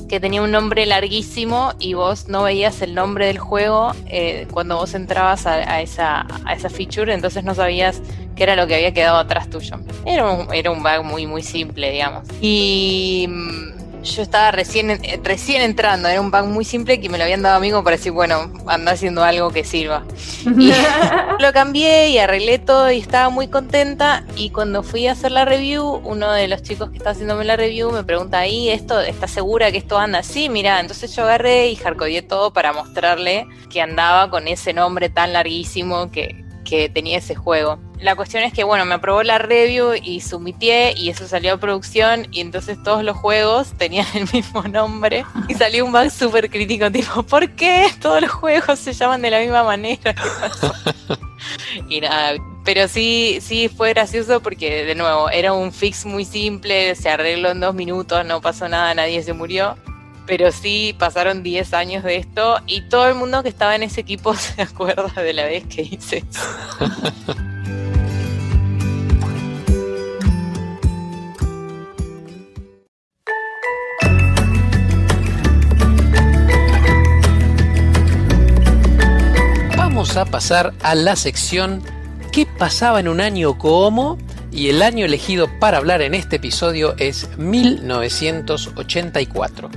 que tenía un nombre larguísimo y vos no veías el nombre del juego eh, cuando vos entrabas a, esa, a esa feature, entonces no sabías qué era lo que había quedado atrás tuyo. Era un, era un bug muy, muy simple, digamos. Y mm, yo estaba recién, eh, recién entrando, era un bug muy simple que me lo habían dado a mí como para decir, bueno, anda haciendo algo que sirva. Y lo cambié y arreglé todo y estaba muy contenta. Y cuando fui a hacer la review, uno de los chicos que está haciéndome la review me pregunta, ahí, esto, ¿estás segura que esto anda así? Mira, entonces yo agarré y hardcodeé todo para mostrarle que andaba con ese nombre tan larguísimo que, que tenía ese juego. La cuestión es que, bueno, me aprobó la review y sumité y eso salió a producción y entonces todos los juegos tenían el mismo nombre y salió un bug súper crítico, tipo, ¿por qué todos los juegos se llaman de la misma manera? y nada, pero sí, sí fue gracioso porque, de nuevo, era un fix muy simple, se arregló en dos minutos, no pasó nada, nadie se murió pero sí pasaron 10 años de esto y todo el mundo que estaba en ese equipo se acuerda de la vez que hice eso. Vamos a pasar a la sección ¿Qué pasaba en un año como? Y el año elegido para hablar en este episodio es 1984.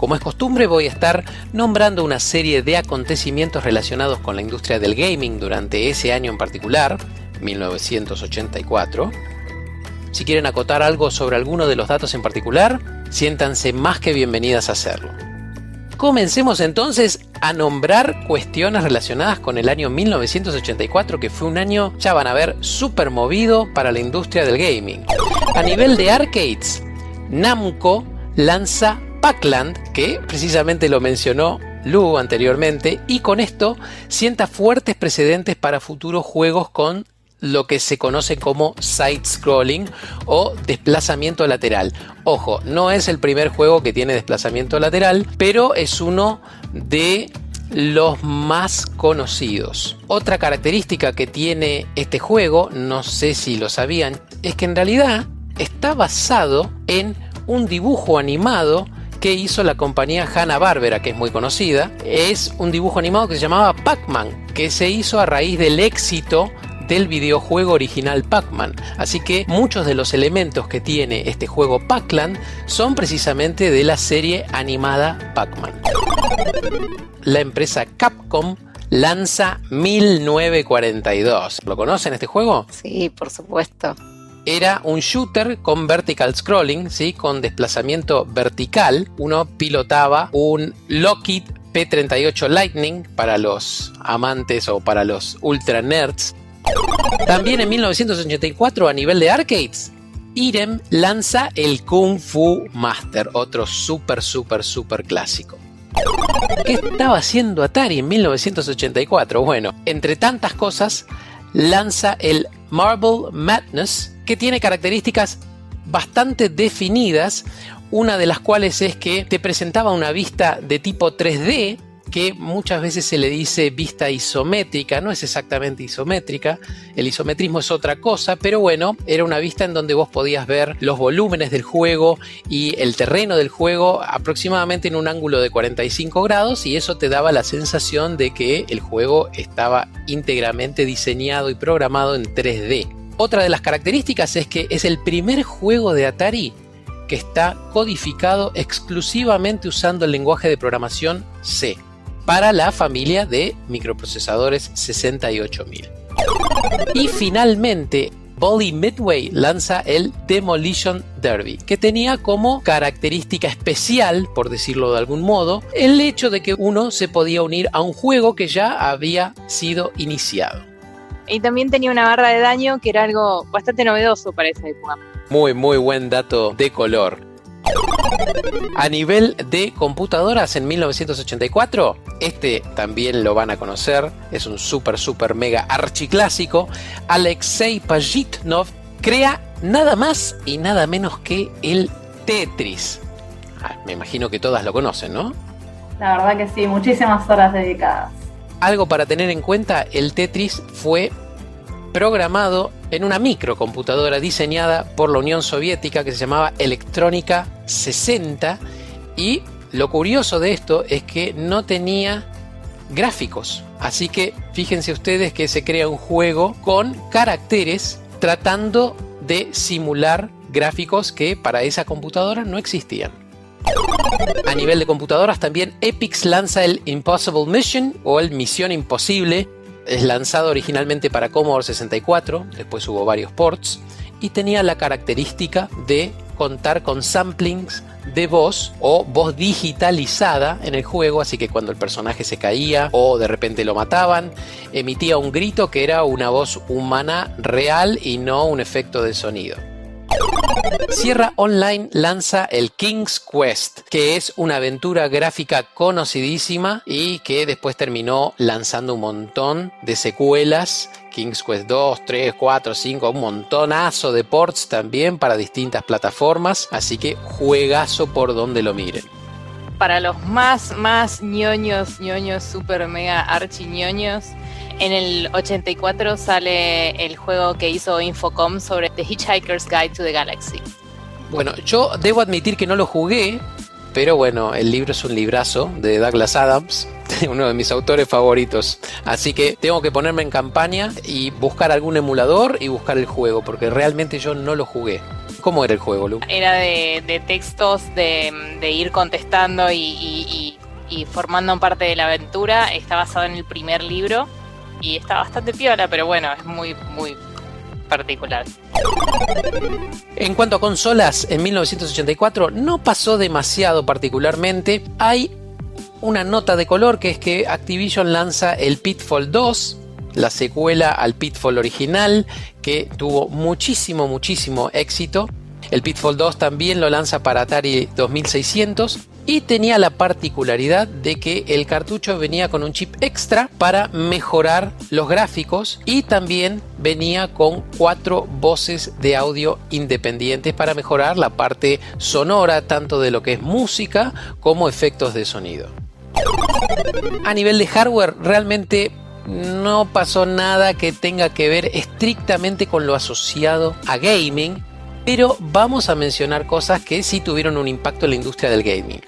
Como es costumbre voy a estar nombrando una serie de acontecimientos relacionados con la industria del gaming durante ese año en particular, 1984. Si quieren acotar algo sobre alguno de los datos en particular, siéntanse más que bienvenidas a hacerlo. Comencemos entonces a nombrar cuestiones relacionadas con el año 1984, que fue un año, ya van a ver, súper movido para la industria del gaming. A nivel de arcades, Namco lanza Pac-Land, que precisamente lo mencionó Lu anteriormente, y con esto sienta fuertes precedentes para futuros juegos con lo que se conoce como side scrolling o desplazamiento lateral. Ojo, no es el primer juego que tiene desplazamiento lateral, pero es uno de los más conocidos. Otra característica que tiene este juego, no sé si lo sabían, es que en realidad está basado en un dibujo animado que hizo la compañía Hanna-Barbera, que es muy conocida. Es un dibujo animado que se llamaba Pac-Man, que se hizo a raíz del éxito del videojuego original Pac-Man. Así que muchos de los elementos que tiene este juego Pac-Land son precisamente de la serie animada Pac-Man. La empresa Capcom lanza 1942. ¿Lo conocen este juego? Sí, por supuesto era un shooter con vertical scrolling, ¿sí? con desplazamiento vertical. Uno pilotaba un Lockheed P-38 Lightning para los amantes o para los ultra nerds. También en 1984 a nivel de arcades, Irem lanza el Kung Fu Master, otro súper, súper, súper clásico. ¿Qué estaba haciendo Atari en 1984? Bueno, entre tantas cosas, lanza el Marble Madness, que tiene características bastante definidas, una de las cuales es que te presentaba una vista de tipo 3D, que muchas veces se le dice vista isométrica, no es exactamente isométrica, el isometrismo es otra cosa, pero bueno, era una vista en donde vos podías ver los volúmenes del juego y el terreno del juego aproximadamente en un ángulo de 45 grados y eso te daba la sensación de que el juego estaba íntegramente diseñado y programado en 3D. Otra de las características es que es el primer juego de Atari que está codificado exclusivamente usando el lenguaje de programación C para la familia de microprocesadores 68000. Y finalmente, Bolly Midway lanza el Demolition Derby, que tenía como característica especial, por decirlo de algún modo, el hecho de que uno se podía unir a un juego que ya había sido iniciado. Y también tenía una barra de daño que era algo bastante novedoso para esa época. Muy, muy buen dato de color. A nivel de computadoras en 1984, este también lo van a conocer, es un super super mega archiclásico, Alexei Pajitnov crea nada más y nada menos que el Tetris. Ah, me imagino que todas lo conocen, ¿no? La verdad que sí, muchísimas horas dedicadas. Algo para tener en cuenta, el Tetris fue programado en una microcomputadora diseñada por la Unión Soviética que se llamaba Electrónica 60 y lo curioso de esto es que no tenía gráficos. Así que fíjense ustedes que se crea un juego con caracteres tratando de simular gráficos que para esa computadora no existían. A nivel de computadoras también Epix lanza el Impossible Mission o el Misión Imposible. Es lanzado originalmente para Commodore 64, después hubo varios ports y tenía la característica de contar con samplings de voz o voz digitalizada en el juego, así que cuando el personaje se caía o de repente lo mataban, emitía un grito que era una voz humana real y no un efecto de sonido. Sierra Online lanza el King's Quest, que es una aventura gráfica conocidísima y que después terminó lanzando un montón de secuelas. King's Quest 2, 3, 4, 5, un montonazo de ports también para distintas plataformas, así que juegazo por donde lo miren. Para los más, más ñoños, ñoños, super mega archi ñoños, en el 84 sale el juego que hizo Infocom sobre The Hitchhiker's Guide to the Galaxy. Bueno, yo debo admitir que no lo jugué, pero bueno, el libro es un librazo de Douglas Adams, uno de mis autores favoritos. Así que tengo que ponerme en campaña y buscar algún emulador y buscar el juego, porque realmente yo no lo jugué. ¿Cómo era el juego, Lu? Era de, textos de, ir contestando y, y formando parte de la aventura. Está basado en el primer libro y está bastante piola, pero bueno, es muy, muy particular. En cuanto a consolas, en 1984 no pasó demasiado particularmente. Hay una nota de color que es que Activision lanza el Pitfall 2, la secuela al Pitfall original, que tuvo muchísimo, muchísimo éxito. El Pitfall 2 también lo lanza para Atari 2600 y tenía la particularidad de que el cartucho venía con un chip extra para mejorar los gráficos y también venía con cuatro voces de audio independientes para mejorar la parte sonora tanto de lo que es música como efectos de sonido. A nivel de hardware realmente no pasó nada que tenga que ver estrictamente con lo asociado a gaming, pero vamos a mencionar cosas que sí tuvieron un impacto en la industria del gaming.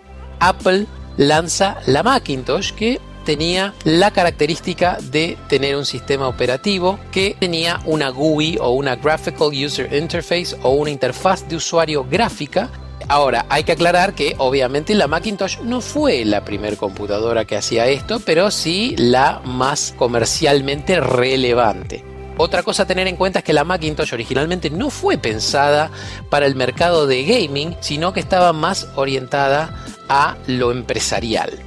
Apple lanza la Macintosh que tenía la característica de tener un sistema operativo que tenía una GUI o una Graphical User Interface o una interfaz de usuario gráfica. Ahora, hay que aclarar que obviamente la Macintosh no fue la primera computadora que hacía esto, pero sí la más comercialmente relevante. Otra cosa a tener en cuenta es que la Macintosh originalmente no fue pensada para el mercado de gaming, sino que estaba más orientada a lo empresarial.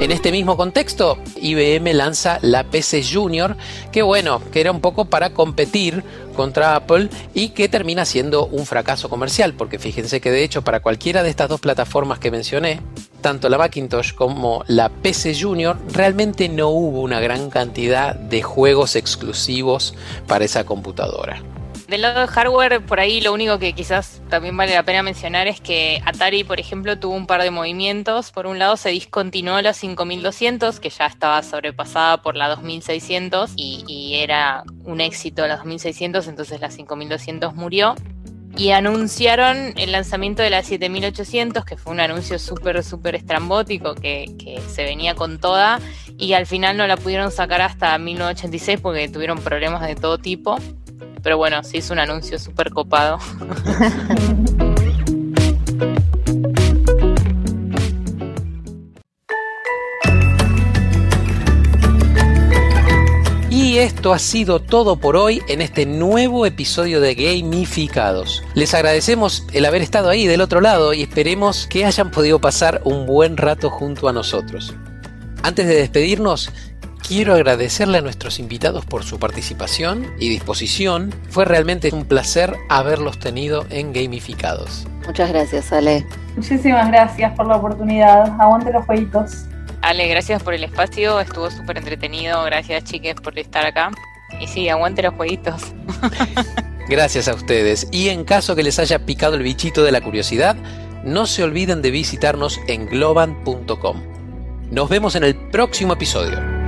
En este mismo contexto, IBM lanza la PC Junior, que bueno, que era un poco para competir contra Apple y que termina siendo un fracaso comercial, porque fíjense que de hecho para cualquiera de estas dos plataformas que mencioné, tanto la Macintosh como la PC Junior, realmente no hubo una gran cantidad de juegos exclusivos para esa computadora. Del lado de hardware, por ahí lo único que quizás también vale la pena mencionar es que Atari, por ejemplo, tuvo un par de movimientos. Por un lado, se discontinuó la 5200, que ya estaba sobrepasada por la 2600 y, y era un éxito la 2600, entonces la 5200 murió y anunciaron el lanzamiento de la 7800, que fue un anuncio súper, súper estrambótico que, que, se venía con toda y al final no la pudieron sacar hasta 1986 porque tuvieron problemas de todo tipo. Pero bueno, sí hizo un anuncio súper copado. Y esto ha sido todo por hoy en este nuevo episodio de Gamificados. Les agradecemos el haber estado ahí del otro lado y esperemos que hayan podido pasar un buen rato junto a nosotros. Antes de despedirnos, quiero agradecerle a nuestros invitados por su participación y disposición. Fue realmente un placer haberlos tenido en Gamificados. Muchas gracias, Ale. Muchísimas gracias por la oportunidad. Aguante los jueguitos. Ale, gracias por el espacio, estuvo súper entretenido. Gracias, chiques, por estar acá. Y sí, aguante los jueguitos. Gracias a ustedes. Y en caso que les haya picado el bichito de la curiosidad, no se olviden de visitarnos en globan.com. Nos vemos en el próximo episodio.